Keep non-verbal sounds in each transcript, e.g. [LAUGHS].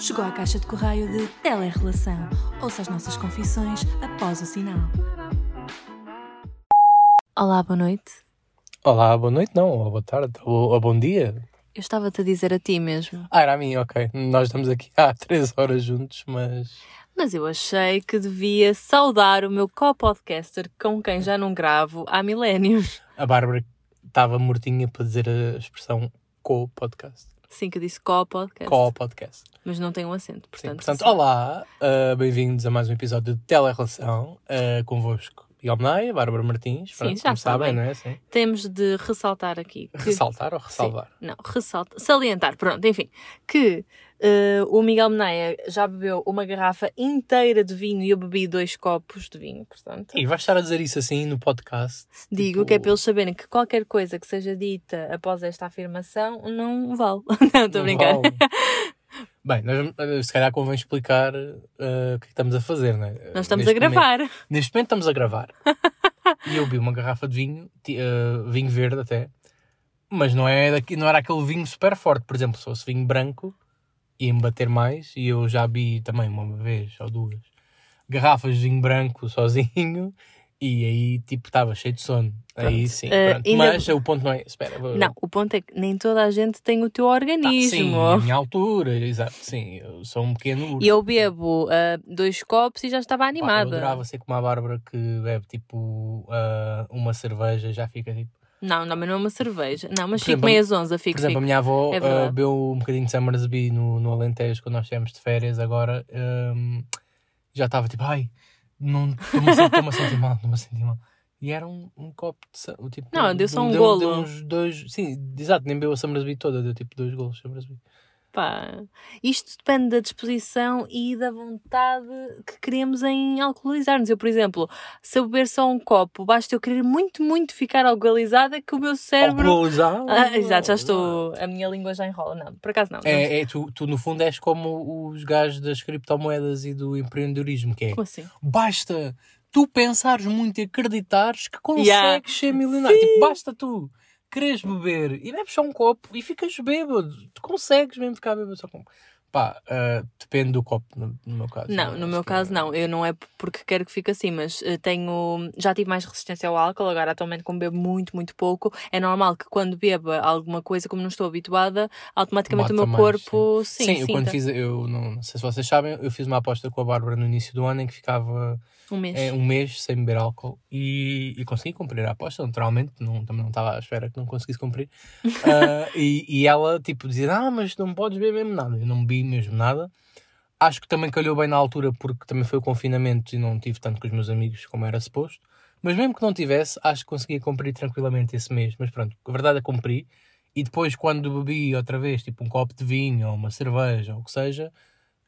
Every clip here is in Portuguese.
Chegou à caixa de correio de Telerrelação. Ouça as nossas confissões após o sinal. Olá, boa noite. Olá, boa noite, não, ou boa tarde, ou, ou bom dia. Eu estava-te a dizer a ti mesmo. Ah, era a mim, ok. Nós estamos aqui há [LAUGHS] três horas juntos, mas. Mas eu achei que devia saudar o meu co-podcaster com quem já não gravo há milénios. A Bárbara estava mortinha para dizer a expressão co-podcast. Sim, que eu disse co-podcast. Co-podcast. Mas não tem um acento, Sim, portanto. portanto, olá, uh, bem-vindos a mais um episódio de Telerrelação uh, convosco. Miguel Menaia, Bárbara Martins, Sim, pronto, já como sabem, não é? Sim. Temos de ressaltar aqui. que- Ressaltar ou ressalvar? Não, ressalta, salientar, pronto, enfim, que eh, o Miguel Menaia já bebeu uma garrafa inteira de vinho e eu bebi dois copos de vinho, portanto. E vais estar a dizer isso assim no podcast? Digo Tipo, que é para eles saberem que qualquer coisa que seja dita após esta afirmação não vale. [LAUGHS] Não, estou a brincar. vale. [LAUGHS] Bem, nós, uh, se calhar convém explicar uh, o que é que estamos a fazer, não é? Nós estamos Neste a gravar. Momento, neste momento estamos a gravar. e eu vi uma garrafa de vinho, uh, vinho verde até, mas não, é daqui, não era aquele vinho super forte. Por exemplo, se fosse vinho branco, ia-me bater mais. E eu já vi também uma vez ou duas garrafas de vinho branco sozinho. E aí, tipo, estava cheio de sono. Aí Pronto. sim, Uh, pronto. ainda- Mas o ponto não é. Espera, vou- Não, o ponto é que nem toda a gente tem o teu Tá, organismo. sim, a minha altura, exato. Sim, eu sou um pequeno urso. E eu bebo ah, dois copos e já estava Pá, Eu animada. adorava ser como a Bárbara que bebe tipo ah, uma cerveja e já fica tipo. Não, não, mas não é uma cerveja. Não, mas Por fico exemplo, meio às 11, Por fico, exemplo, a fico. minha avó É ah, verdade. bebeu um bocadinho de Summersby no, no Alentejo quando nós estivemos de férias. Agora ahm, já estava tipo, ai, não estou-me a sentir- mal, estou-me a sentir mal. E era um, um copo de. Tipo, Não, deu só um deu, golo. Deu uns dois. Sim, exato, nem bebeu a Summersby toda, deu tipo dois golos Summersby. Pá, isto depende da disposição e da vontade que queremos em alcoolizar-nos. Eu, por exemplo, se eu beber só um copo, basta eu querer muito, muito ficar alcoolizada que o meu cérebro. Alcoolizado? Ah, exato, já estou. A minha língua já enrola. Não, por acaso não. não. É, é tu, tu, no fundo, és como os gajos das criptomoedas e do empreendedorismo, que é Como assim? basta tu pensares muito e acreditares que consegues Yeah. ser milionário. Tipo, basta tu quereres beber e bebes só um copo e ficas bêbado. Tu consegues mesmo ficar bêbado só com. Pá, ah, depende do copo, no, no meu caso. Não, no meu caso não. Eu não é porque quero que fique assim, mas eh, tenho. Já tive mais resistência ao álcool, agora atualmente como bebo muito, muito pouco, é normal que quando beba alguma coisa, como não estou habituada, automaticamente o meu mais, corpo sim, Sim, eu quando fiz, eu não, não sei se vocês sabem, eu fiz uma aposta com a Bárbara no início do ano em que ficava um mês. é, um mês sem beber álcool e, e consegui cumprir a aposta, naturalmente, não, também não estava à espera que não conseguisse cumprir. [LAUGHS] Ah, e, e ela, tipo, dizia: Ah, mas não podes beber mesmo nada. Eu não bebi mesmo nada. Acho que também calhou bem na altura, porque também foi o confinamento e não tive tanto com os meus amigos como era suposto. Mas mesmo que não tivesse, acho que conseguia cumprir tranquilamente esse mês. Mas pronto, a verdade é que cumpri. E depois, quando bebi outra vez, tipo um copo de vinho ou uma cerveja ou o que seja,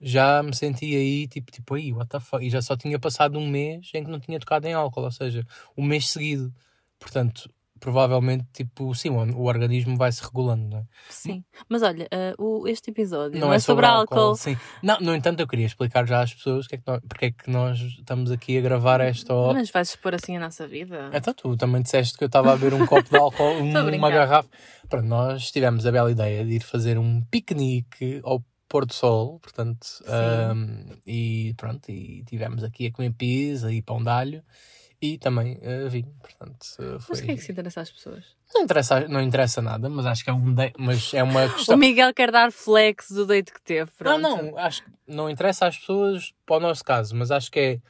já me senti aí, tipo, tipo, aí, what the fuck? E já só tinha passado um mês em que não tinha tocado em álcool, ou seja, um mês seguido. Portanto, provavelmente, tipo, sim, o, organismo vai se regulando, não é? Sim. Mas olha, eh, o, este episódio não, é sobre, álcool. álcool. Sim. Não, no entanto, eu queria explicar já às pessoas que é que nós, porque é que nós estamos aqui a gravar esta hora. Mas vais expor assim a nossa vida? Então, tu também disseste que eu estava a beber um copo de álcool, [LAUGHS] um- uma garrafa. Pronto, nós tivemos a bela ideia de ir fazer um piquenique ao Pôr do Sol, portanto, ahm, e pronto, e tivemos aqui a comer pizza e pão de alho e também ah, vinho, portanto, ah, foi... Mas o que é que se interessa às pessoas? não, interessa, não interessa nada, mas acho que é, um de- mas é uma [LAUGHS] O questão... Miguel quer dar flex do date que teve. Não, Pronto. não, acho que não interessa às pessoas para o nosso caso, mas acho que é...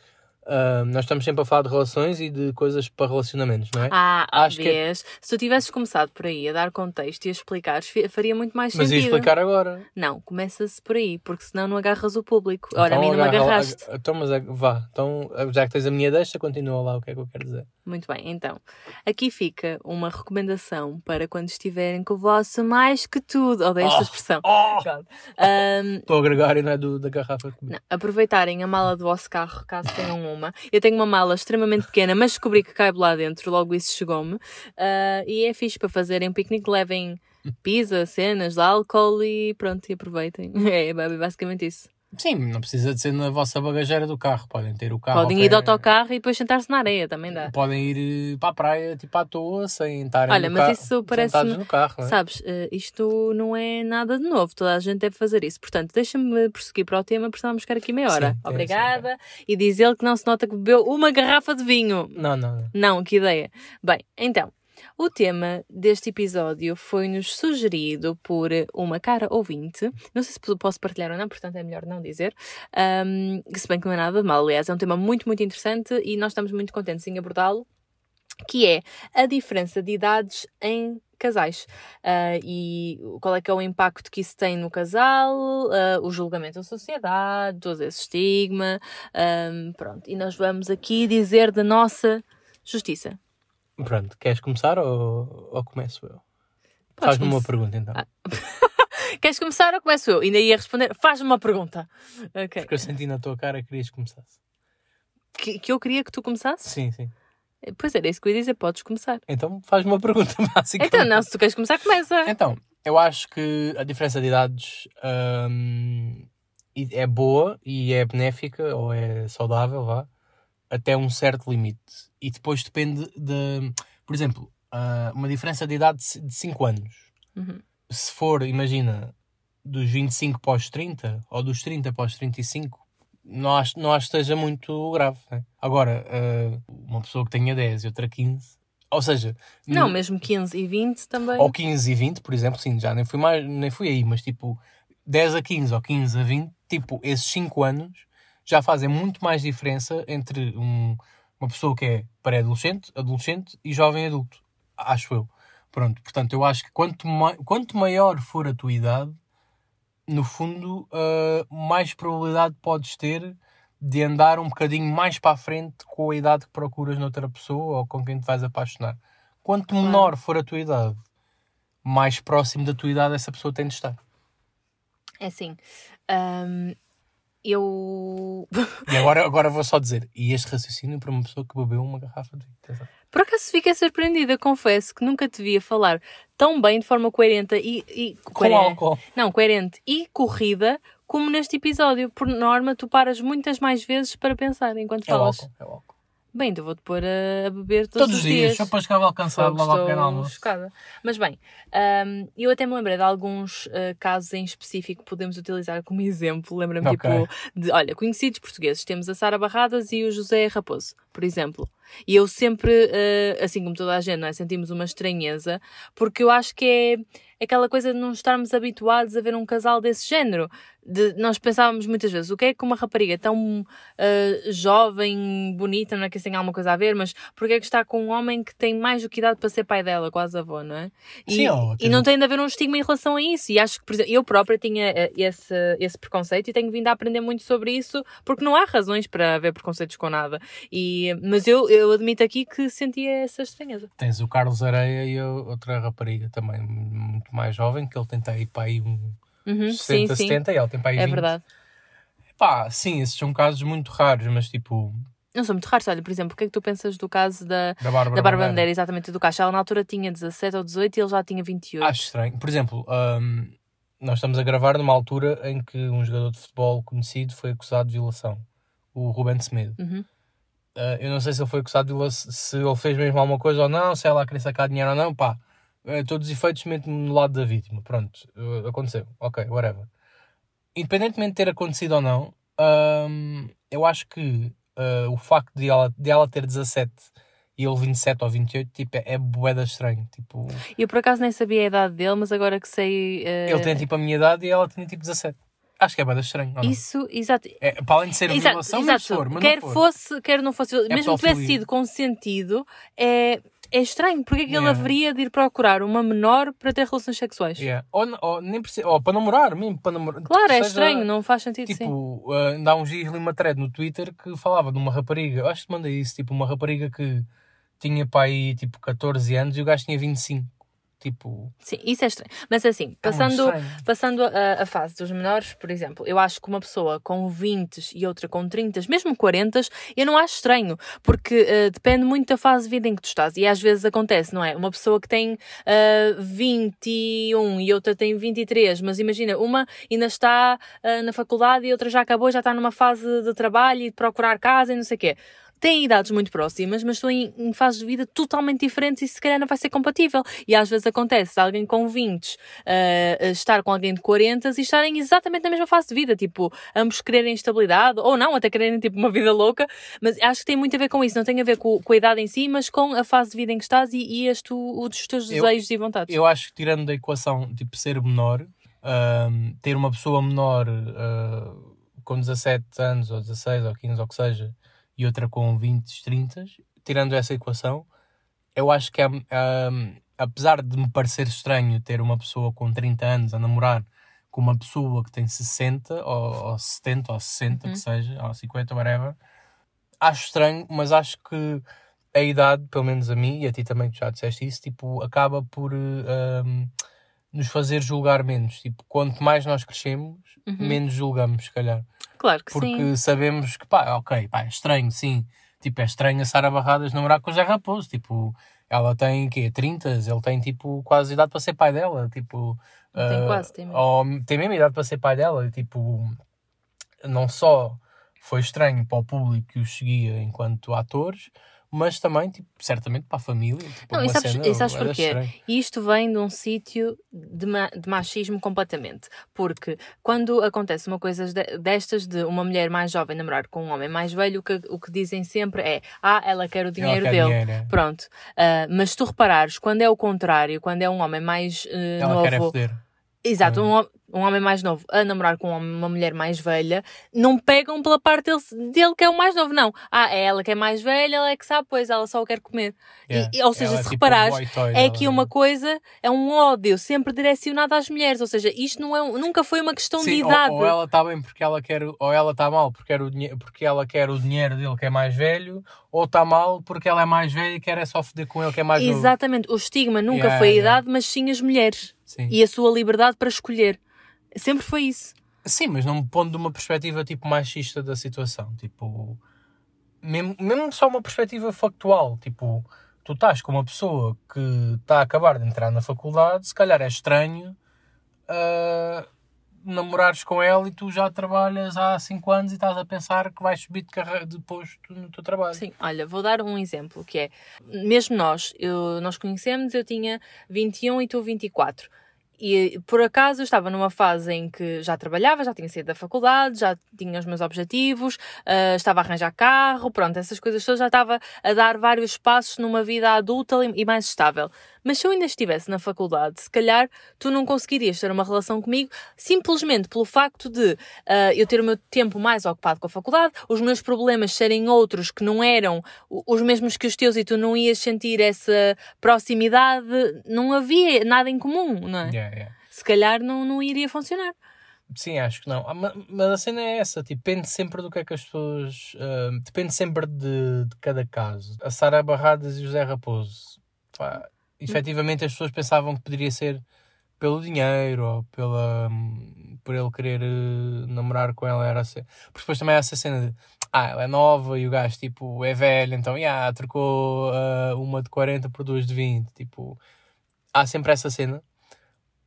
ah, nós estamos sempre a falar de relações e de coisas para relacionamentos, não é? Ah, Acho que é- vês? Se tu tivesses começado por aí a dar contexto e a explicar, faria muito mais mas ia sentido. explicar agora. Não, começa-se por aí, porque senão não agarras o público. Ora, a Então mim não agarra agarraste. Então, mas vá. Então, já que tens a minha deixa, continua lá o que é que eu quero dizer. Muito bem, então. Aqui fica uma recomendação para quando estiverem com o vosso mais que tudo. Odeio esta Oh, expressão. Oh! Pronto. Ahm, Estou a gregário, não é? Do, da garrafa. Não, aproveitarem a mala do vosso carro, caso tenham uma. Eu tenho uma mala extremamente pequena, mas descobri que caibe lá dentro, logo isso chegou-me. Ah, e é fixe para fazerem um piquenique, levem pizza, cenas de álcool e pronto, e aproveitem. [LAUGHS] É basicamente isso. Sim, não precisa de ser na vossa bagageira do carro. Podem ter o carro. Podem ir de pé- autocarro e depois sentar-se na areia, também dá. Podem ir eh, para a praia, tipo à toa, sem estarem Olha, no mas isso parece-me- sentados no carro. é? Sabes, eh, isto não é nada de novo, toda a gente deve fazer isso. Portanto, deixa-me prosseguir para o tema, porque senão vamos ficar aqui meia hora. Sim, Obrigada. E diz ele que não se nota que bebeu uma garrafa de vinho. Não, não, não. Não, que ideia. Bem, então, o tema deste episódio foi-nos sugerido por uma cara ouvinte. Não sei se posso partilhar ou não, portanto é melhor não dizer. Ahm, se bem que não é nada de mal, aliás, é um tema muito, muito interessante e nós estamos muito contentes em abordá-lo, que é a diferença de idades em casais Ah, e qual é que é o impacto que isso tem no casal, ah, o julgamento da sociedade, todo esse estigma, ahm, pronto. E nós vamos aqui dizer da nossa justiça. Pronto, queres começar ou, ou começo eu? Faz-me uma pergunta então. Ah. [LAUGHS] Queres começar ou começo eu? Ainda ia responder. Faz-me uma pergunta. Ok. Porque eu senti na tua cara que querias que começasse. Que, que eu queria que tu começasses? Sim, sim. Pois era isso que eu ia dizer. Podes começar. Então faz-me uma pergunta [LAUGHS] básica. Então, não, se tu queres começar, começa. Então, eu acho que a diferença de idades hum, é boa e é benéfica ou é saudável, vá, até um certo limite. E depois depende de, por exemplo, ah, uma diferença de idade de 5 anos. Uhum. Se for, imagina, dos 25 para os 30 ou dos 30 para os 35, não acho, não acho que esteja muito grave. né? Agora, ah, uma pessoa que tenha 10 e outra 15, ou seja, Não, mesmo 15 e 20 também. ou 15 e 20, por exemplo, sim, já nem fui, mais, nem fui aí, mas tipo 10 a 15 ou 15 a 20, tipo, esses 5 anos já fazem muito mais diferença entre um- uma pessoa que é pré-adolescente, adolescente e jovem adulto, acho eu. Pronto, portanto, eu acho que quanto, ma quanto maior for a tua idade, no fundo, ah, mais probabilidade podes ter de andar um bocadinho mais para a frente com a idade que procuras noutra pessoa ou com quem te vais apaixonar. Quanto menor for a tua idade, mais próximo da tua idade essa pessoa tem de estar. É assim. hum, eu. [LAUGHS] E agora, agora vou só dizer, e este raciocínio para uma pessoa que bebeu uma garrafa de vinho. Por acaso fiquei surpreendida, confesso que nunca te via falar tão bem, de forma coerente e. e Com coerente- álcool. Não, coerente e corrida, como neste episódio. Por norma, tu paras muitas mais vezes para pensar enquanto É o falas. álcool. É o álcool. Bem, então vou-te pôr a, beber todos, Todos os dias, só para chegar Fogo, logo ao pequeno almoço. chocada. Mas bem, hum, eu até me lembrei de alguns uh, casos em específico que podemos utilizar como exemplo. Lembra-me, Ok. tipo, de, olha, conhecidos portugueses. Temos a Sara Barradas e o José Raposo, por exemplo. E eu sempre, uh, assim como toda a gente, é? sentimos uma estranheza, porque eu acho que é aquela coisa de não estarmos habituados a ver um casal desse género. De, nós pensávamos muitas vezes, o que é que uma rapariga tão uh, jovem, bonita, não é que isso tenha alguma coisa a ver, mas porque é que está com um homem que tem mais do que idade para ser pai dela, quase avô, não é? E, Sim, ó, e não tem de haver um estigma em relação a isso. E acho que, por exemplo, eu própria tinha eh, esse, esse preconceito e tenho vindo a aprender muito sobre isso, porque não há razões para haver preconceitos com nada. E, mas eu, eu admito aqui que sentia essa estranheza. Tens o Carlos Areia e outra rapariga também, muito mais jovem, que ele tem aí para aí um Uhum, 60, sim, sim. 70 e ela tem para aí É 20. verdade. Pá, sim, esses são casos muito raros, mas tipo, Não são muito raros. Olha, por exemplo, o que é que tu pensas do caso da, da Bárbara, da Bárbara Bandeira. Bandeira, exatamente do Caixa? Ela na altura tinha 17 ou 18 e ele já tinha 28. Acho estranho. Por exemplo, hum, nós estamos a gravar numa altura em que um jogador de futebol conhecido foi acusado de violação, o Ruben Semedo. Uhum. Uh, eu não sei se ele foi acusado de se ele fez mesmo alguma coisa ou não, se ela queria sacar dinheiro ou não, pá. Uh, todos os efeitos meto-me no lado da vítima. Pronto, uh, aconteceu. Ok, whatever. Independentemente de ter acontecido ou não, hum, eu acho que o facto de ela, de ela ter 17 e ele 27 ou 28, tipo, é, é boeda estranho. Tipo, Eu por acaso nem sabia a idade dele, mas agora que sei. ele tem tipo a minha idade e ela tinha tipo 17. Acho que é boeda estranho. Isso, exato. É, para além de ser uma Exato, violação, exato. for, mas quer for. fosse, quer não fosse, mesmo que tivesse sido consentido, é, é estranho. Porque é que ele Yeah. haveria de ir procurar uma menor para ter relações sexuais? Yeah. Ou, ou nem precisa, ou para namorar mesmo, para namorar. Claro, é Seja, estranho, não faz sentido, sim. Tipo, uh, ainda há uns dias li uma thread no Twitter que falava de uma rapariga, acho que te mandei isso, tipo, uma rapariga que tinha para aí tipo 14 anos e o gajo tinha 25. Tipo, Sim, isso é estranho. Mas assim, é passando, estranho. passando a, a fase dos menores, por exemplo, eu acho que uma pessoa com 20 e outra com 30, mesmo 40, eu não acho estranho, porque eh, depende muito da fase de vida em que tu estás. E às vezes acontece, não é? Uma pessoa que tem eh, 21 e outra tem 23, mas imagina, uma ainda está eh, na faculdade e outra já acabou, já está numa fase de trabalho e de procurar casa e não sei o quê. Têm idades muito próximas, mas estão em, em fases de vida totalmente diferentes e se calhar não vai ser compatível. E às vezes acontece alguém com 20 eh, estar com alguém de 40 e estarem exatamente na mesma fase de vida, tipo, ambos quererem estabilidade, ou não, até quererem tipo uma vida louca, mas acho que tem muito a ver com isso, não tem a ver com, com a idade em si, mas com a fase de vida em que estás e, e os teus Eu- desejos e vontades. Eu acho que tirando da equação, tipo, ser menor, ahm, ter uma pessoa menor ah, com 17 anos, ou 16, ou 15, ou o que seja, e outra com 20, 30, tirando essa equação, eu acho que é, ahm, apesar de me parecer estranho ter uma pessoa com 30 anos a namorar com uma pessoa que tem 60, ou, ou 70, ou 60, Uhum. que seja, ou 50, whatever, acho estranho, mas acho que a idade, pelo menos a mim e a ti também, que já disseste isso, tipo, acaba por um, nos fazer julgar menos. Tipo, quanto mais nós crescemos, Uhum. menos julgamos, se calhar. Claro que Porque sim. sabemos que, pá, ok, pá, é estranho, sim. Tipo, é estranho a Sara Barradas namorar com o Zé Raposo. Tipo, ela tem, quê, 30, ele tem, tipo, quase idade para ser pai dela. Tipo, Tem ah, quase, tem mesmo. ou tem mesmo idade para ser pai dela. E, tipo, não só foi estranho para o público que os seguia enquanto atores, mas também, tipo, certamente para a família. Tipo, Não, e sabes- cena e sabes porquê? estranha. E isto vem de um sítio de, ma- de machismo completamente. Porque quando acontece uma coisa de- destas de uma mulher mais jovem namorar com um homem mais velho, o que, o que dizem sempre é: Ah, ela quer o dinheiro quer dele. dinheiro, é. Pronto. Ah, mas se tu reparares, quando é o contrário, quando é um homem mais eh, Ela quer é novo. foder. Exato, Hum. um, um homem mais novo a namorar com um uma mulher mais velha, não pegam pela parte dele, dele que é o mais novo, não. Ah, é ela que é mais velha, ela é que sabe, pois ela só o quer comer. Yeah. e- ou seja, Ela é se tipo reparares, boy toy, é ela que uma coisa é um ódio sempre direcionado às mulheres, ou seja, isto não é, um- nunca foi uma questão de Sim, ou- idade. Ou, ela está bem porque ela quer, ou ela está mal porque, quer o porque ela quer o dinheiro dele que é mais velho, ou está mal porque ela é mais velha e quer é só foder com ele que é mais novo. Exatamente, o estigma nunca Yeah, foi a yeah. idade, mas sim as mulheres Sim. e a sua liberdade para escolher. Sempre foi isso. Sim, mas não me pondo de uma perspectiva tipo machista da situação. Tipo, mesmo, mesmo só uma perspectiva factual. Tipo, tu estás com uma pessoa que está a acabar de entrar na faculdade, se calhar é estranho ah, namorares com ela e tu já trabalhas há 5 anos e estás a pensar que vais subir de, carre... de posto no teu trabalho. Sim, olha, vou dar um exemplo que é, mesmo nós, eu, nós conhecemos, eu tinha 21 e tu 24. E por acaso eu estava numa fase em que já trabalhava, já tinha saído da faculdade, já tinha os meus objetivos, ah, estava a arranjar carro, pronto, essas coisas todas, já estava a dar vários passos numa vida adulta e mais estável. Mas se eu ainda estivesse na faculdade, se calhar tu não conseguirias ter uma relação comigo simplesmente pelo facto de ah, eu ter o meu tempo mais ocupado com a faculdade, os meus problemas serem outros que não eram os mesmos que os teus e tu não ias sentir essa proximidade, não havia nada em comum, não é? Yeah, yeah. Se calhar não, não iria funcionar. Sim, acho que não. Ah, ma- Mas a cena é essa, tipo, depende sempre do que é que as pessoas. ah, depende sempre de, de cada caso. A Sara Barradas e o José Raposo. Pá, efetivamente as pessoas pensavam que poderia ser pelo dinheiro ou pela, hum, por ele querer eh, namorar com ela. Era assim. Porque depois também há essa cena de. Ah, ela é nova e o gajo tipo, é velho, então yeah, trocou ah, uma de 40 por duas de 20. Tipo, há sempre essa cena.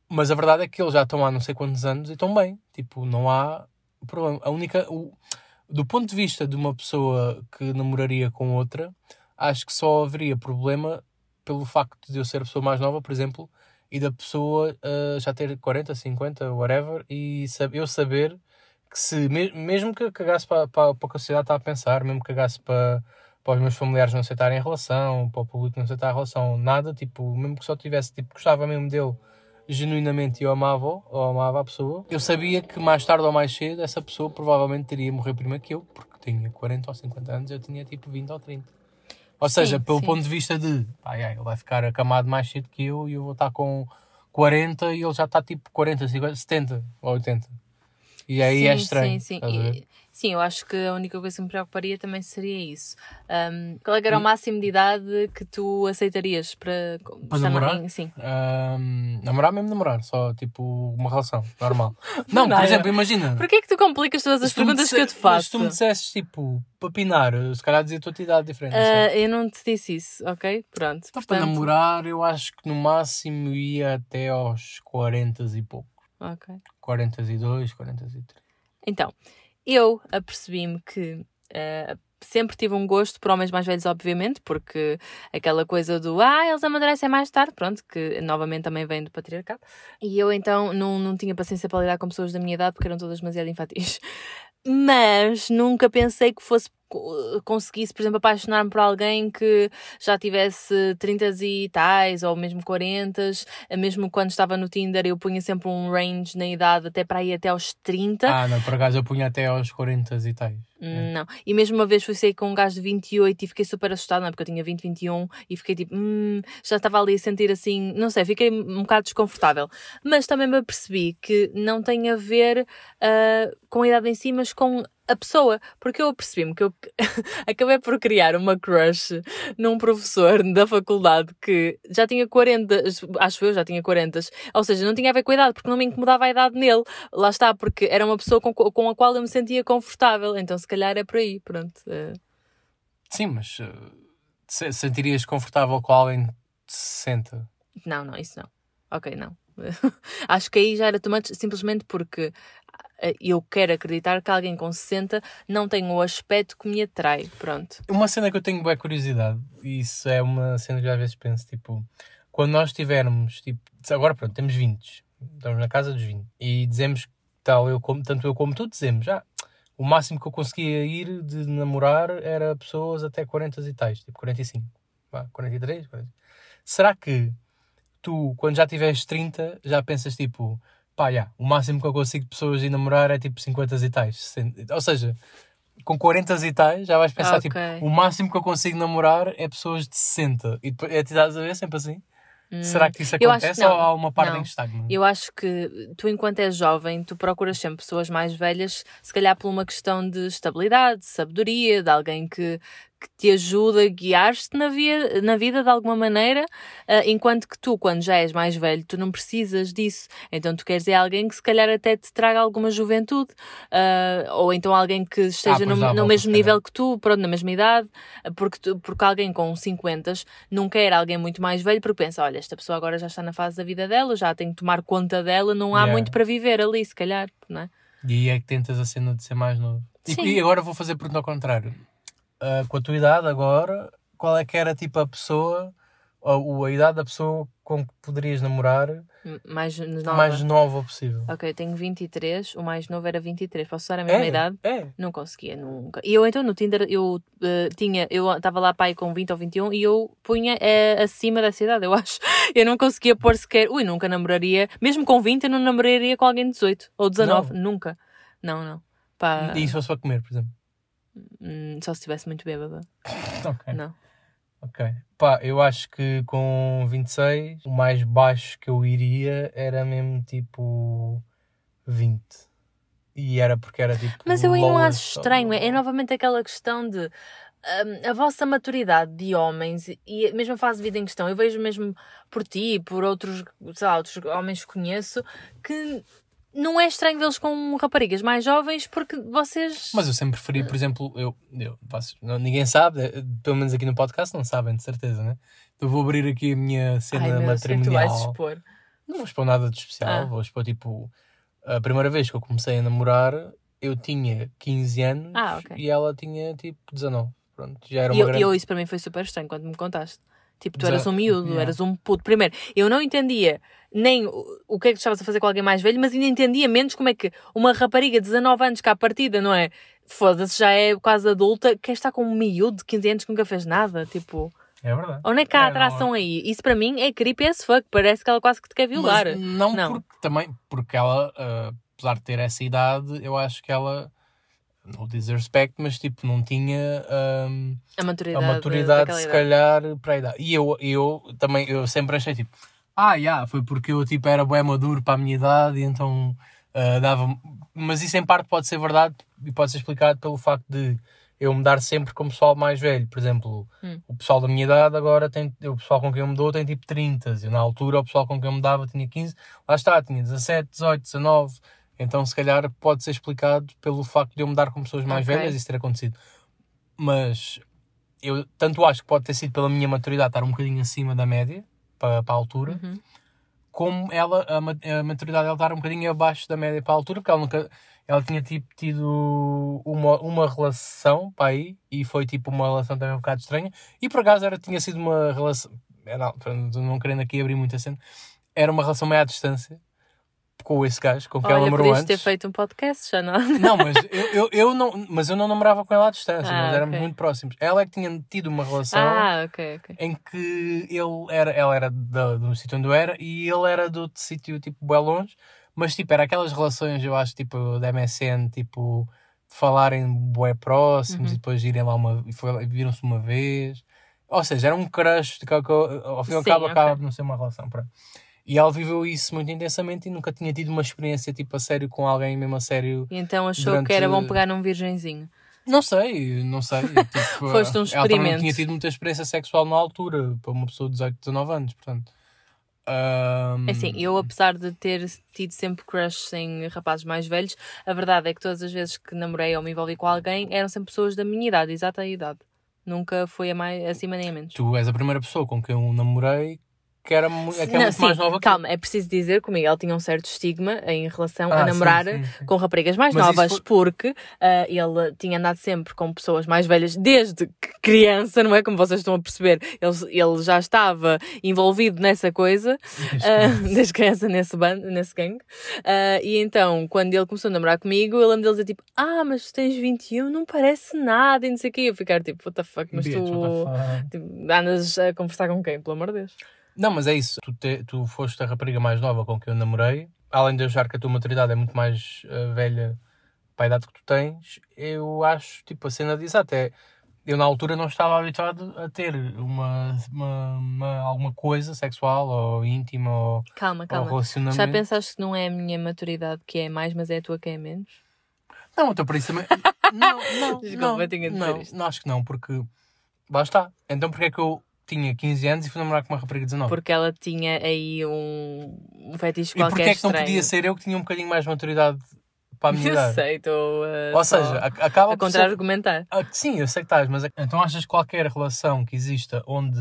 Mas a verdade é que eles já estão há não sei quantos anos e estão bem. Tipo, não há problema. A única. O, do ponto de vista de uma pessoa que namoraria com outra, acho que só haveria problema pelo facto de eu ser a pessoa mais nova, por exemplo, e da pessoa ah, já ter 40, 50, whatever, e sab- eu saber que se, me- mesmo que cagasse para, para, para o que a sociedade está a pensar, mesmo que cagasse para, para os meus familiares não aceitarem a relação, para o público não aceitar a relação, nada, tipo, mesmo que só tivesse, tipo, gostava mesmo dele genuinamente eu amava ou amava a pessoa, eu sabia que mais tarde ou mais cedo essa pessoa provavelmente teria morrer primeiro que eu, porque tinha 40 ou 50 anos, eu tinha tipo 20 ou 30. Ou Sim, seja, pelo sim. ponto de vista de, pá, ele vai ficar acamado mais cedo que eu e eu vou estar com 40 e ele já está tipo 40, 50, 70 ou 80. E aí é Sim, estranho. Sim, sim. E- Sim, eu acho que a única coisa que me preocuparia também seria isso. Um, qual é que era o máximo de idade que tu aceitarias para, Para namorar? em- Sim. Ahm, namorar mesmo namorar, só tipo uma relação normal. [LAUGHS] Não, por exemplo, imagina. Porquê é que tu complicas todas as perguntas que eu te mas Se faço? tu me dissesses tipo papinar, se calhar dizia a tua idade diferente. sei. Ah, eu não te disse isso, ok? Pronto. Então, para portanto- namorar, eu acho que no máximo ia até aos 40 e pouco. Ok. 42, 43. Então, eu apercebi-me que eh, sempre tive um gosto por homens mais velhos, obviamente, porque aquela coisa do ah, eles amadurecem mais tarde, pronto, que novamente também vem do patriarcado. E eu então não, não tinha paciência para lidar com pessoas da minha idade porque eram todas demasiado infantis. [LAUGHS] Mas nunca pensei que fosse conseguisse, por exemplo, apaixonar-me por alguém que já tivesse 30 e tais ou mesmo 40, mesmo quando estava no Tinder eu punha sempre um range na idade até para ir até aos 30. Ah, não, por acaso eu punha até aos 40 e tais. Hum, Não. E mesmo uma vez fui sair com um gajo de 28 e fiquei super assustada, não é? Porque eu tinha 20, 21 e fiquei tipo, hum, já estava ali a sentir assim, não sei, fiquei um bocado desconfortável. Mas também me apercebi que não tem a ver ah, com a idade em si, mas com a pessoa. Porque eu apercebi-me que eu [LAUGHS] acabei por criar uma crush num professor da faculdade que já tinha 40, acho eu, já tinha 40, ou seja, não tinha a ver com a idade, porque não me incomodava a idade nele. Lá está, porque era uma pessoa com, com a qual eu me sentia confortável, então se calhar é por aí, pronto. eh. Sim, mas uh, se- sentirias confortável com alguém de 60? Não, não, isso não. Ok, não. [LAUGHS] Acho que aí já era too much, simplesmente porque eh, eu quero acreditar que alguém com 60 não tem o aspecto que me atrai, pronto. Uma cena que eu tenho boa curiosidade, e isso é uma cena que eu às vezes penso, tipo, quando nós tivermos, tipo, agora pronto, temos 20, estamos na casa dos 20, e dizemos, tal, eu como, tanto eu como tu, dizemos, já, o máximo que eu conseguia ir de namorar era pessoas até 40 e tais, tipo 45, vá, 43, 40. Será que tu, quando já tiveres 30, já pensas, tipo, pá, já, o máximo que eu consigo de pessoas ir namorar é tipo 50 e tais, 60. ou seja, com 40 e tais, já vais pensar, Ok. tipo, o máximo que eu consigo namorar é pessoas de 60. E depois, é te dás a ver sempre assim? Será que isso Hum, que acontece não. ou há uma parte Não. em que estagna? Eu acho que tu, enquanto és jovem, tu procuras sempre pessoas mais velhas, se calhar por uma questão de estabilidade, de sabedoria, de alguém que, que te ajuda a guiar-te na, via, na vida de alguma maneira, ah, enquanto que tu, quando já és mais velho, tu não precisas disso. Então tu queres é alguém que se calhar até te traga alguma juventude, ah, ou então alguém que esteja pois no, no volta, mesmo nível que tu, pronto, na mesma idade, porque, tu- porque alguém com 50 não quer alguém muito mais velho porque pensa, olha, esta pessoa agora já está na fase da vida dela, já tem que tomar conta dela, não há Yeah. muito para viver ali, se calhar, não é? E aí é que tentas a cena de ser mais novo. E, e agora vou fazer pergunta ao contrário. Ah, com a tua idade agora, qual é que era tipo a pessoa, ou a idade da pessoa com que poderias namorar Mais nova. mais nova possível? Ok, eu tenho 23, o mais novo era 23, posso usar a mesma é, idade? É. Não conseguia nunca. E eu então no Tinder eu eh, tinha, eu estava lá pai com 20 ou 21 e eu punha eh, acima dessa idade, eu acho. [LAUGHS] Eu não conseguia pôr sequer, ui, nunca namoraria, mesmo com 20 eu não namoraria com alguém de 18 ou 19, nunca. Não, não. Pá, E se fosse para comer, por exemplo? Hum, só se estivesse muito bêbada. [LAUGHS] Ok. Não. Ok. Pá, eu acho que com 26, o mais baixo que eu iria era mesmo tipo 20. E era porque era tipo. Mas eu aí não acho estranho. É, é novamente aquela questão de hum, a vossa maturidade de homens e mesmo a fase de vida em questão. Eu vejo mesmo por ti, por outros, sei lá, outros homens que conheço, que não é estranho vê-los com raparigas mais jovens porque vocês. Mas eu sempre preferi, por exemplo, eu, eu faço, não, ninguém sabe, eh, pelo menos aqui no podcast não sabem, de certeza, né? Eu vou abrir aqui a minha cena Ai, meu que é que tu vais expor? Não vou expor nada de especial, Ah. vou expor tipo. A primeira vez que eu comecei a namorar, eu tinha 15 anos Ah, ok. e ela tinha tipo 19. Pronto, já era E uma eu, grande. eu, isso para mim foi super estranho quando me contaste. Tipo, tu Dezo- eras um miúdo, Yeah. eras um puto. Primeiro, eu não entendia nem o, que é que tu estavas a fazer com alguém mais velho, mas ainda entendia menos como é que uma rapariga de 19 anos cá à partida, não é? Foda-se, já é quase adulta, quer estar com um miúdo de 15 anos que nunca fez nada, tipo... É verdade. Onde é que há É, não- atração aí? Isso para mim é creepy as fuck, parece que ela quase que te quer violar. Mas não, Não. porque também, porque ela, ah, apesar de ter essa idade, eu acho que ela, no disrespect, mas tipo, não tinha ahm, A a maturidade, maturidade, daquela se calhar, para a idade. E eu, eu também, eu sempre achei tipo, ah, já, foi porque eu tipo era bem maduro para a minha idade e então Uh, dava mas isso em parte pode ser verdade e pode ser explicado pelo facto de eu me dar sempre com o pessoal mais velho. Por exemplo, Hum. o pessoal da minha idade agora tem. O pessoal com quem eu me dou tem tipo 30. E na altura o pessoal com quem eu me dava tinha 15. Lá está, tinha 17, 18, 19. Então se calhar pode ser explicado pelo facto de eu me dar com pessoas mais Ok. velhas e isso ter acontecido. Mas eu tanto acho que pode ter sido pela minha maturidade estar um bocadinho acima da média para, para a altura Uhum. como ela, a, a maturidade dela estar um bocadinho abaixo da média para a altura, porque ela nunca, ela tinha tipo tido uma, uma relação para aí, e foi tipo uma relação também um bocado estranha, e por acaso era, tinha sido uma relação, pronto, não querendo aqui abrir muita cena, era uma relação meio à distância, com esse gajo, com quem ela Olha, namorou podias antes. ter feito um podcast, já não. Não, mas eu, eu, eu não, mas eu não namorava com ela à distância, Ah, nós éramos ok. muito próximos. Ela é que tinha tido uma relação Ah, ok, ok. em que ele era, ela era da- do sítio onde eu era e ele era do outro sítio, tipo, bem longe, mas tipo, era aquelas relações, eu acho, tipo, da MSN, tipo, de falarem bué próximos Uhum. e depois irem lá uma, viram-se uma vez. Ou seja, era um crush, de que, ao fim e ao cabo acaba por não ser uma relação, pronto. E ela viveu isso muito intensamente e nunca tinha tido uma experiência, tipo, a sério com alguém, mesmo a sério. E então achou Durante- que era bom pegar num virgenzinho. Não sei, não sei. [LAUGHS] Tipo, Foste um Ela também não experimento. tinha tido muita experiência sexual na altura, para uma pessoa de 18, 19 anos, portanto. Ahm, É Assim, eu apesar de ter tido sempre crush em rapazes mais velhos, a verdade é que todas as vezes que namorei ou me envolvi com alguém eram sempre pessoas da minha idade, exata idade. Nunca foi a mais, acima nem a menos. Tu és a primeira pessoa com quem eu namorei que era, que é Não, muito sim, mais nova que calma, é preciso dizer que o Miguel tinha um certo estigma em relação Ah, a namorar sim, sim. com raparigas mais Mas novas, foi- porque ah, ele tinha andado sempre com pessoas mais velhas desde criança, não é? Como vocês estão a perceber, ele, ele já estava envolvido nessa coisa, ah, [LAUGHS] desde criança nesse, bando, nesse gangue. Ah, e então, quando ele começou a namorar comigo, eu lembro dele dizer tipo: Ah, mas tu tens 21, não parece nada, e não sei o quê. Eu ficar tipo: What the fuck, mas Bitch, tu tipo, andas a conversar com quem? Pelo amor de Deus. Não, mas é isso. Tu, te- tu foste a rapariga mais nova com quem eu namorei. Além de achar que a tua maturidade é muito mais eh, velha para a idade que tu tens, eu acho, tipo, a cena diz até. Eu na altura não estava habituado a ter uma, uma, uma- alguma coisa sexual ou íntima ou, Calma, ou calma. relacionamento. Já pensaste que não é a minha maturidade que é mais, mas é a tua que é menos? Não, então por isso também. [LAUGHS] Não, não. Desculpa, não, tinha de não, não, acho que não, porque. Lá está. Então porque é que eu tinha 15 anos e fui namorar com uma rapariga de 19? Porque ela tinha aí um, um fetiche e porque qualquer é que não podia ser eu que tinha um bocadinho mais maturidade para a minha [LAUGHS] Eu idade? sei, estou uh, Ou seja, acaba a por ser... contra-argumentar. Ah, Sim, eu sei que estás, mas então achas que qualquer relação que exista onde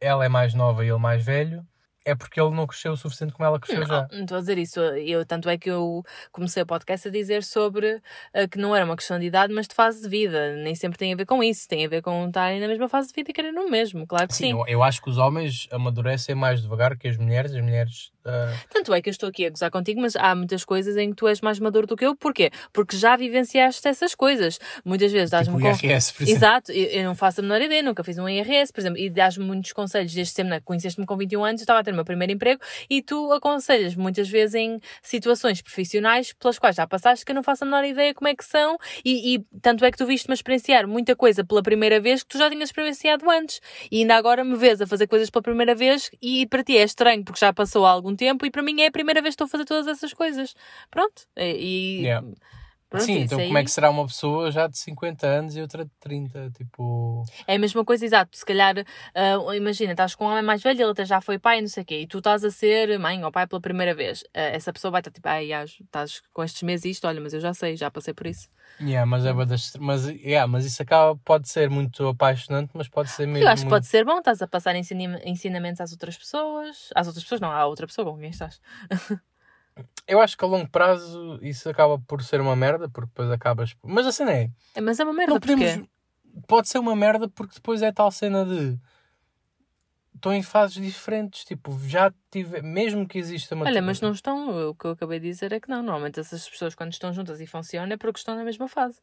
ela é mais nova e ele mais velho é porque ele não cresceu o suficiente como ela cresceu já? Não estou a dizer isso. Eu, tanto é que eu comecei o podcast a dizer sobre uh, que não era uma questão de idade, mas de fase de vida. Nem sempre tem a ver com isso. Tem a ver com estarem na mesma fase de vida e querer no mesmo. Claro que sim. Eu, eu acho que os homens amadurecem mais devagar que as mulheres. As mulheres. ah, Tanto é que eu estou aqui a gozar contigo, mas há muitas coisas em que tu és mais maduro do que eu. Porquê? Porque já vivenciaste essas coisas. Muitas vezes dás-me tipo o IRS, por exemplo. Exato, eu, eu não faço a menor ideia, nunca fiz um IRS, por exemplo, e dás-me muitos conselhos desde sempre, né? conheceste-me com 21 anos, eu estava a ter o meu primeiro emprego e tu aconselhas muitas vezes em situações profissionais pelas quais já passaste que eu não faço a menor ideia como é que são e, e tanto é que tu viste-me experienciar muita coisa pela primeira vez que tu já tinhas experienciado antes e ainda agora me vês a fazer coisas pela primeira vez e para ti é estranho porque já passou há algum tempo e para mim é a primeira vez que estou a fazer todas essas coisas. Pronto, e... Yeah. Pronto, Sim, então aí- como é que será uma pessoa já de 50 anos e outra de 30? Tipo. É a mesma coisa, exato. Se calhar, ah, imagina, estás com um homem mais velho, ele até já foi pai, não sei o quê, e tu estás a ser mãe ou pai pela primeira vez. Ah, essa pessoa vai estar tipo, ai, ah, estás com estes meses isto, olha, mas eu já sei, já passei por isso. Yeah, mas, é bué das- mas, yeah, mas isso acaba, pode ser muito apaixonante, mas pode ser mesmo. eu acho que muito- pode ser bom, estás a passar ensina- ensinamentos às outras pessoas, às outras pessoas, não, à outra pessoa com quem estás. [LAUGHS] Eu acho que a longo prazo isso acaba por ser uma merda, porque depois acabas. Mas a cena é. É, mas é uma merda, Não podemos. porque Pode ser uma merda porque depois é tal cena de. Estão em fases diferentes. Tipo, já tive. Mesmo que exista uma. Olha, mas não estão, o que eu acabei de dizer é que não, normalmente essas pessoas quando estão juntas e funcionam é porque estão na mesma fase.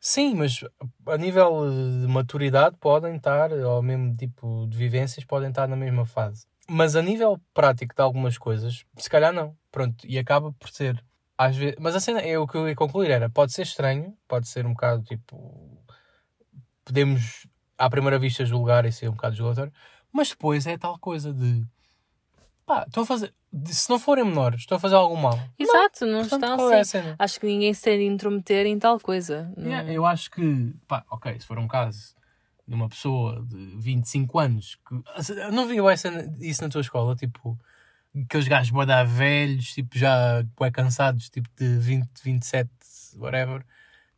Sim, mas a nível de maturidade podem estar, ou mesmo tipo de vivências, podem estar na mesma fase. Mas a nível prático de algumas coisas, se calhar não. Pronto, e acaba por ser. Às vezes, mas a cena é o que eu ia concluir era, pode ser estranho, pode ser um bocado tipo. Podemos à primeira vista julgar e ser um bocado julgatório, mas depois é tal coisa de pá, estão a fazer. Se não forem menores, estão a fazer algum mal. Exato, não, Portanto, estão é a assim. Acho que ninguém se tem de intrometer em tal coisa. Não- Yeah, eu acho que, pá, ok, se for um caso de uma pessoa de 25 anos, que, não vi essa, isso na tua escola, tipo, aqueles gajos bué da velhos, tipo, já bué cansados, tipo, de 20, 27, whatever,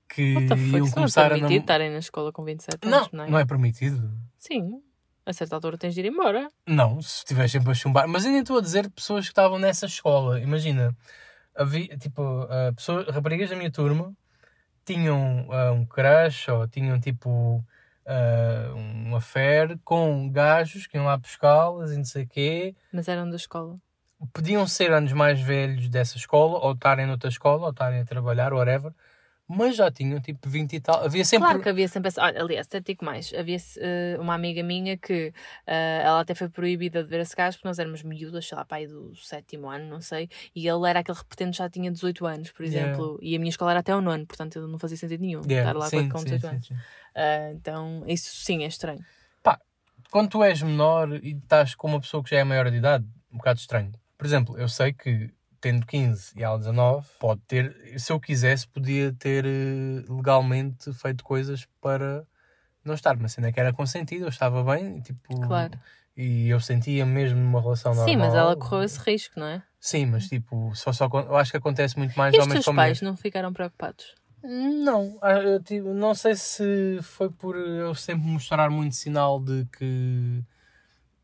que What iam Isso não é começar a permitido nam- estarem na escola com 27 Não, anos, não é? não é permitido. Sim. A certa altura tens de ir embora. Não, se estiver sempre a chumbar. Mas ainda estou a dizer pessoas que estavam nessa escola. Imagina, havia, tipo, uh, pessoas, raparigas da minha turma tinham ah, um crush ou tinham, tipo, ah, um affair com gajos que iam lá buscá-las e não sei o quê. Mas eram da escola. Podiam ser anos mais velhos dessa escola, ou estarem noutra escola, ou estarem a trabalhar, whatever. Mas já tinham, tipo, 20 e tal. Havia sempre... Claro que havia sempre essa. Olha, aliás, até digo mais. Havia eh, uma amiga minha que eh, ela até foi proibida de ver esse gajo porque nós éramos miúdas, sei lá, pai do sétimo ano, não sei. E ele era aquele repetente que já tinha 18 anos, por Yeah. exemplo. E a minha escola era até o nono, portanto não fazia sentido nenhum Yeah, estar lá sim, com sim, 18 sim, anos. sim. Ah, então, isso sim é estranho. quando tu és menor e estás com uma pessoa que já é maior de idade, um bocado estranho. Por exemplo, eu sei que tendo 15 e ela 19, pode ter, se eu quisesse, podia ter eh, legalmente feito coisas para não estar, mas ainda que era consentido, eu estava bem, tipo, Claro. e eu sentia mesmo numa relação normal. Sim, mas ela correu esse risco, não é? Sim, mas tipo, só, só, eu acho que acontece muito mais E os homens com pais mulheres. não ficaram preocupados? Não, ah, eu tive- não sei se foi por eu sempre mostrar muito sinal de que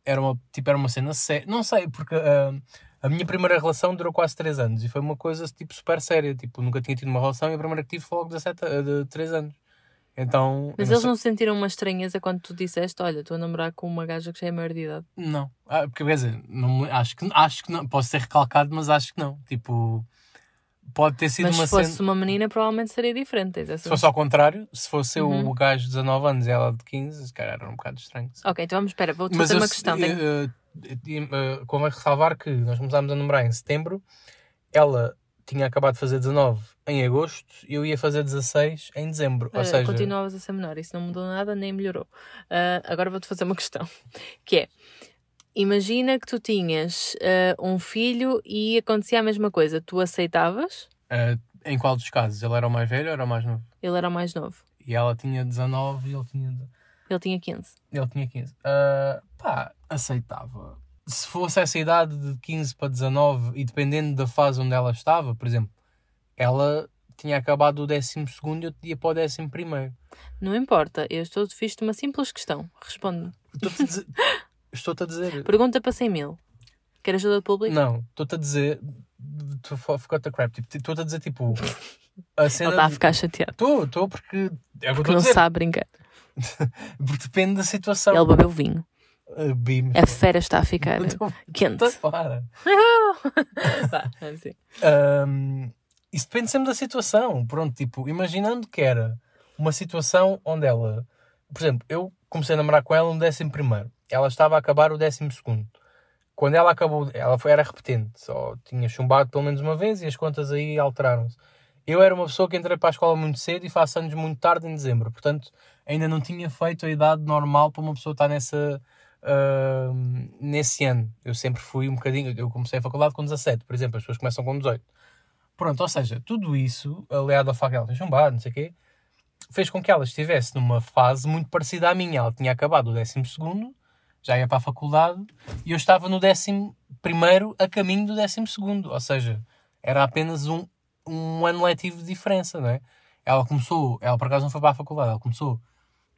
era uma, tipo, era uma cena séria. Não sei, porque ah, a minha primeira relação durou quase 3 anos e foi uma coisa tipo super séria. Tipo, nunca tinha tido uma relação e a primeira que tive foi logo 17, a- de 3 anos. Então. Mas eu eles sei- não sentiram uma estranheza quando tu disseste: Olha, estou a namorar com uma gaja que já é maior de idade. Não. Ah, porque quer dizer, não, acho, que, acho que não. Posso ser recalcado, mas acho que não. Tipo, pode ter sido Mas uma se fosse cena. uma menina, provavelmente seria diferente. Se fosse ao contrário, se fosse eu Uhum. o gajo de 19 anos e ela de 15, se calhar era um bocado estranho. Ok, então vamos, espera, vou-te fazer eu uma questão. tenho- eh, eh, eh, convém ressalvar que nós começámos a namorar em setembro, ela tinha acabado de fazer 19 em agosto e eu ia fazer 16 em dezembro. Ou seja, continuavas a ser menor, isso não mudou nada, nem melhorou. Ah, agora vou-te fazer uma questão, [LAUGHS] que é, imagina que tu tinhas ah, um filho e acontecia a mesma coisa, tu aceitavas? eh, em qual dos casos? Ele era o mais velho ou era o mais novo? Ele era o mais novo, E ela tinha 19 e ele tinha, ele tinha 15. ele tinha 15. Ah, pá, aceitava. Se fosse essa idade de 15 para 19 e dependendo da fase onde ela estava, por exemplo, ela tinha acabado o 12 e eu ia para o 11 primeiro. Não importa, eu estou fiz-te uma simples questão, responde-me. [LAUGHS] Estou-te a dizer. A. Pergunta para 100 mil. Quer ajuda de público? Não, estou-te a dizer. Tu forgot the crap. Tipo, Estou-te a dizer, tipo. A [LAUGHS] Ele cena. está a ficar chateado, Estou, estou, porque. É porque a não sabe brincar. [LAUGHS] Porque depende da situação. Ele bebeu vinho. Uh, bim. A fera está a ficar [LAUGHS] Então, quente. para. Vá, assim. Um, isso depende sempre da situação. Pronto, tipo, imaginando que era uma situação onde ela, por exemplo, eu comecei a namorar com ela no décimo primeiro, ela estava a acabar o décimo segundo. Quando ela acabou, ela foi, era repetente, só tinha chumbado pelo menos uma vez e as contas aí alteraram-se. Eu era uma pessoa que entrei para a escola muito cedo e faço anos muito tarde em dezembro, portanto ainda não tinha feito a idade normal para uma pessoa estar nessa, ah, nesse ano. Eu sempre fui um bocadinho, eu comecei a faculdade com 17, por exemplo, as pessoas começam com 18. Pronto, ou seja, tudo isso, aliado ao facto de ela ter chumbado, não sei o quê, fez com que ela estivesse numa fase muito parecida à minha. Ela tinha acabado o décimo segundo, já ia para a faculdade, e eu estava no décimo primeiro a caminho do décimo segundo. Ou seja, era apenas um, um ano letivo de diferença, não é? Ela começou, ela por acaso não foi para a faculdade, ela começou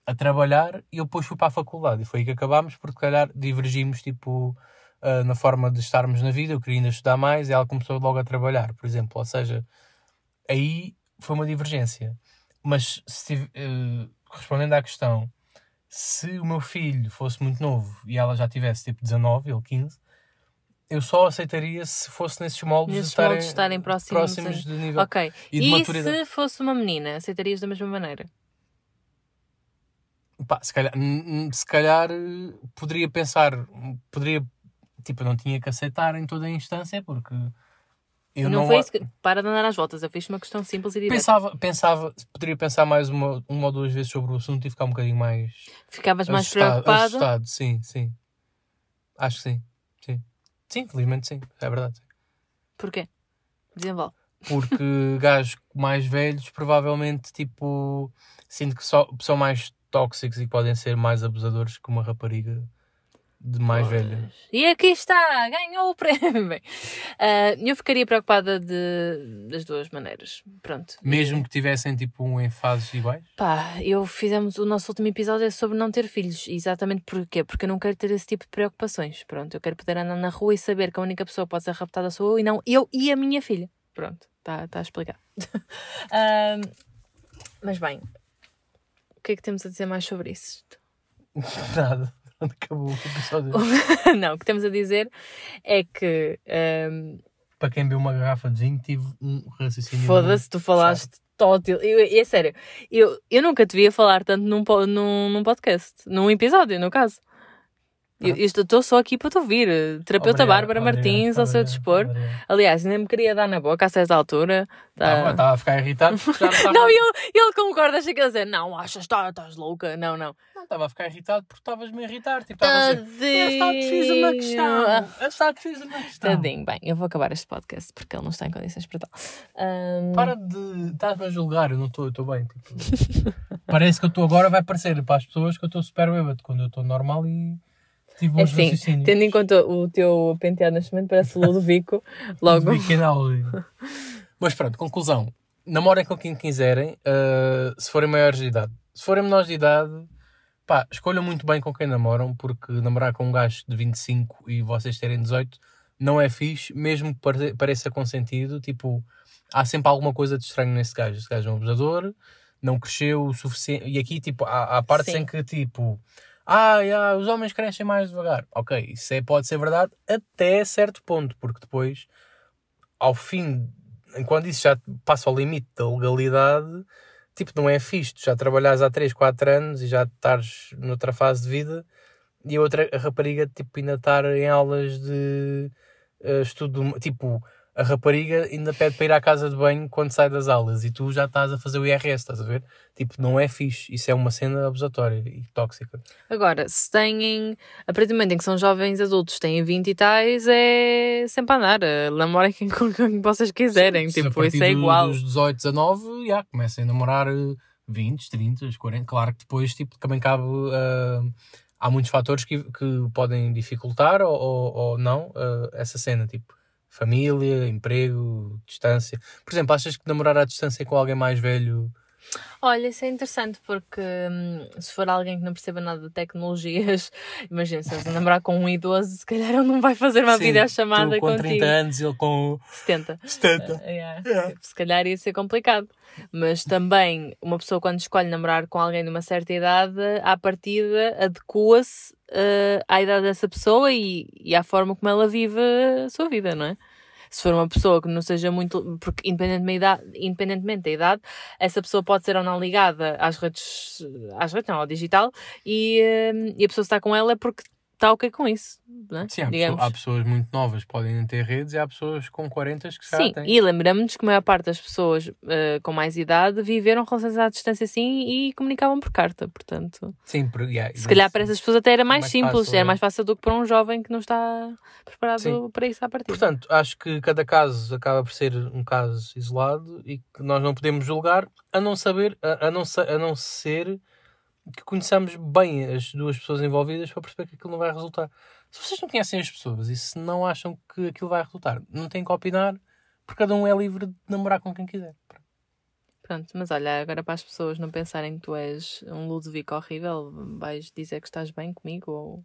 a trabalhar e eu depois fui para a faculdade. E foi aí que acabámos, porque, calhar, divergimos, tipo, ah, na forma de estarmos na vida. Eu queria ainda estudar mais e ela começou logo a trabalhar, por exemplo. Ou seja, aí foi uma divergência. Mas, se, eh, respondendo à questão, se o meu filho fosse muito novo e ela já tivesse tipo 19, ele 15, eu só aceitaria se fosse nesses moldes Nesses de estarem, moldes estarem próximos próximos de nível Ok. e de E, maturidade. se fosse uma menina, aceitarias da mesma maneira? Pá, se calhar, se calhar eh, poderia pensar, poderia, tipo, eu não tinha que aceitar em toda a instância porque eu não, não, foi isso que... Para de andar às voltas, eu fiz uma questão simples e direta. pensava, pensava, poderia pensar mais uma, uma ou duas vezes sobre o assunto e ficar um bocadinho mais Ficavas mais assustado, preocupado? assustado, sim, sim. Acho que sim, sim. Sim, felizmente sim, é verdade. Porquê? Desenvolve. Porque [LAUGHS] gajos mais velhos provavelmente, tipo, sinto que só, são mais tóxicos e podem ser mais abusadores que uma rapariga de mais velha. E aqui está, ganhou o prémio. [LAUGHS] Bem, ah, eu ficaria preocupada de, das duas maneiras. Pronto. Mesmo que tivessem, tipo, um em fases iguais? Pá, eu fizemos o nosso último episódio é sobre não ter filhos. Exatamente porquê? Porque eu não quero ter esse tipo de preocupações. Pronto, eu quero poder andar na rua e saber que a única pessoa que pode ser raptada sou eu e não eu e a minha filha. Pronto, está tá explicado. [LAUGHS] Ah, mas bem, o que é que temos a dizer mais sobre isso? [LAUGHS] Nada. Acabou o episódio. [LAUGHS] não, o que temos a dizer é que. ahm, Para quem bebeu uma garrafa de vinho, tive um raciocínio. Foda-se, tu falaste tótil. Eu, eu- é sério, eu, eu nunca te via falar tanto num, num, num podcast, num episódio, no caso. Eu eu estou só aqui para te ouvir. Terapeuta Obrigado, Bárbara obrigado, Martins, ao seu obrigado, dispor. obrigado. Aliás, ainda me queria dar na boca a certa altura. Tá- Estava a ficar irritado porque já não [LAUGHS] ele, ele concorda, que ele dizer, não, achas, tá- estás louca. Não, não. Não, estava a ficar irritado porque estavas-me a irritar. Tipo, estava a dizer, "É só que fiz uma questão. Que fiz uma questão. Tadinho. Bem, eu vou acabar este podcast porque ele não está em condições para tal. Ahm, Para de. Estás-me a julgar, eu não estou, eu estou bem. Tipo, [LAUGHS] parece que eu estou agora, vai parecer para as pessoas que eu estou super bêbado quando eu estou normal e tive uns Assim, raciocínios. tendo em conta o teu penteado neste momento, parece o Ludovico. [LAUGHS] Logo. [LAUGHS] Mas pronto, conclusão. Namorem com quem quiserem, uh, se forem maiores de idade. Se forem menores de idade, pá, escolham muito bem com quem namoram, porque namorar com um gajo de 25 e vocês terem 18 não é fixe, mesmo que pare- pareça consentido. Tipo, há sempre alguma coisa de estranho nesse gajo. Esse gajo é um abusador, não cresceu o suficiente. E aqui, tipo, há, há partes Sim. em que, tipo, ah, yeah, os homens crescem mais devagar. Ok, isso é, pode ser verdade até certo ponto, porque depois, ao fim, enquanto isso já passa ao limite da legalidade, tipo, não é fixe. Já trabalhas há 3, 4 anos e já estás noutra fase de vida e a outra a rapariga, tipo, ainda estar em aulas de eh, estudo, tipo, a rapariga ainda pede para ir à casa de banho quando sai das aulas e tu já estás a fazer o IRS, estás a ver? Tipo, não é fixe. Isso é uma cena abusatória e tóxica. Agora, se têm, a partir do momento em que são jovens adultos, têm 20 e tais, é sempre a andar. eh, Namorem quem, quem vocês quiserem. Se a tipo, isso é igual. Dos 18, 19, já, comecem a namorar eh, 20, 30, 40. Claro que depois tipo, também cabe. ah, há muitos fatores que, que podem dificultar ou, ou, ou não ah, essa cena, tipo família, emprego, distância. Por exemplo, achas que namorar à distância com alguém mais velho. Olha, isso é interessante porque hum, se for alguém que não perceba nada de tecnologias, [LAUGHS] imagina, se a namorar com um idoso, se calhar ele não vai fazer uma Sim, videochamada tu com contigo. 30 anos, ele com 70. 70. Ah, yeah. Tipo, Se calhar ia ser complicado. Mas também, uma pessoa quando escolhe namorar com alguém de uma certa idade, à partida adequa-se eh, à idade dessa pessoa e, e à forma como ela vive a sua vida, não é? Se for uma pessoa que não seja muito. Porque, independentemente da idade, independentemente da idade, essa pessoa pode ser ou não ligada às redes. às redes, não, ao digital, e, eh, e a pessoa está com ela é porque está ok com isso, não é? Sim, há, Digamos. pessoa- há pessoas muito novas que podem ter redes e há pessoas com 40 que calhar Sim, têm. e lembramos-nos que a maior parte das pessoas eh, com mais idade viveram relações à distância assim e comunicavam por carta, portanto. Sim, por- yeah, Se calhar para essas pessoas até era mais, mais simples, fácil, era é. mais fácil do que para um jovem que não está preparado Sim. para isso à partida. Portanto, acho que cada caso acaba por ser um caso isolado e que nós não podemos julgar a não saber, a, a não, a não ser que conheçamos bem as duas pessoas envolvidas para perceber que aquilo não vai resultar. Se vocês não conhecem as pessoas e se não acham que aquilo vai resultar, não têm que opinar, porque cada um é livre de namorar com quem quiser. Pronto, mas olha, agora para as pessoas não pensarem que tu és um Ludovico horrível, vais dizer que estás bem comigo ou.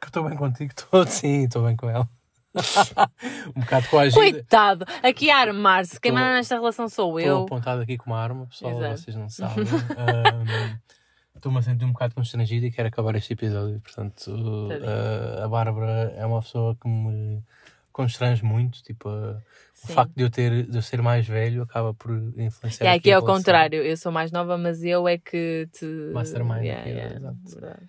Que eu estou bem contigo, [LAUGHS] estou sim, estou bem com ela. [LAUGHS] um bocado coagida. Coitado! Aqui a armar-se, quem manda nesta relação sou Estou eu. apontado aqui com uma arma, pessoal, Exato. vocês não [LAUGHS] sabem. Ahm, Estou-me a sentir um bocado constrangido e quero acabar este episódio. Portanto, ah, a Bárbara é uma pessoa que me constrange muito. Tipo, ah, o facto de eu, ter, de eu ser mais velho acaba por influenciar. E aqui é ao contrário, eu sou mais nova, mas eu é que te. Mastermind Yeah, aqui, yeah, exato.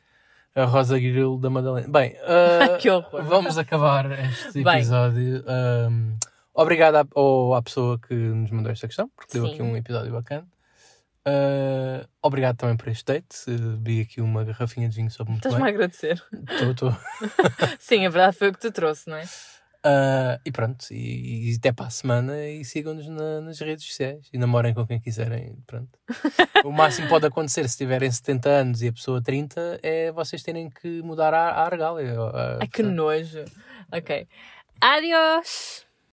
A Rosa Grilo da Madalena. Bem, [LAUGHS] horror. vamos acabar este Bem. episódio. Ahm, obrigado à, ao- à pessoa que nos mandou esta questão, porque deu Sim. aqui um episódio bacana. Ah, obrigado também por este date. Uh, vi aqui uma garrafinha de vinho soube muito Estás-me a agradecer. Estou, [LAUGHS] estou. Sim, a verdade foi o que te trouxe, não é? Uh, e pronto, e, e, até para a semana e sigam-nos na, nas redes sociais e namorem com quem quiserem. Pronto. [LAUGHS] o máximo pode acontecer se tiverem 70 anos e a pessoa 30 é vocês terem que mudar a, a argália. Ai que nojo. Ok. Adiós!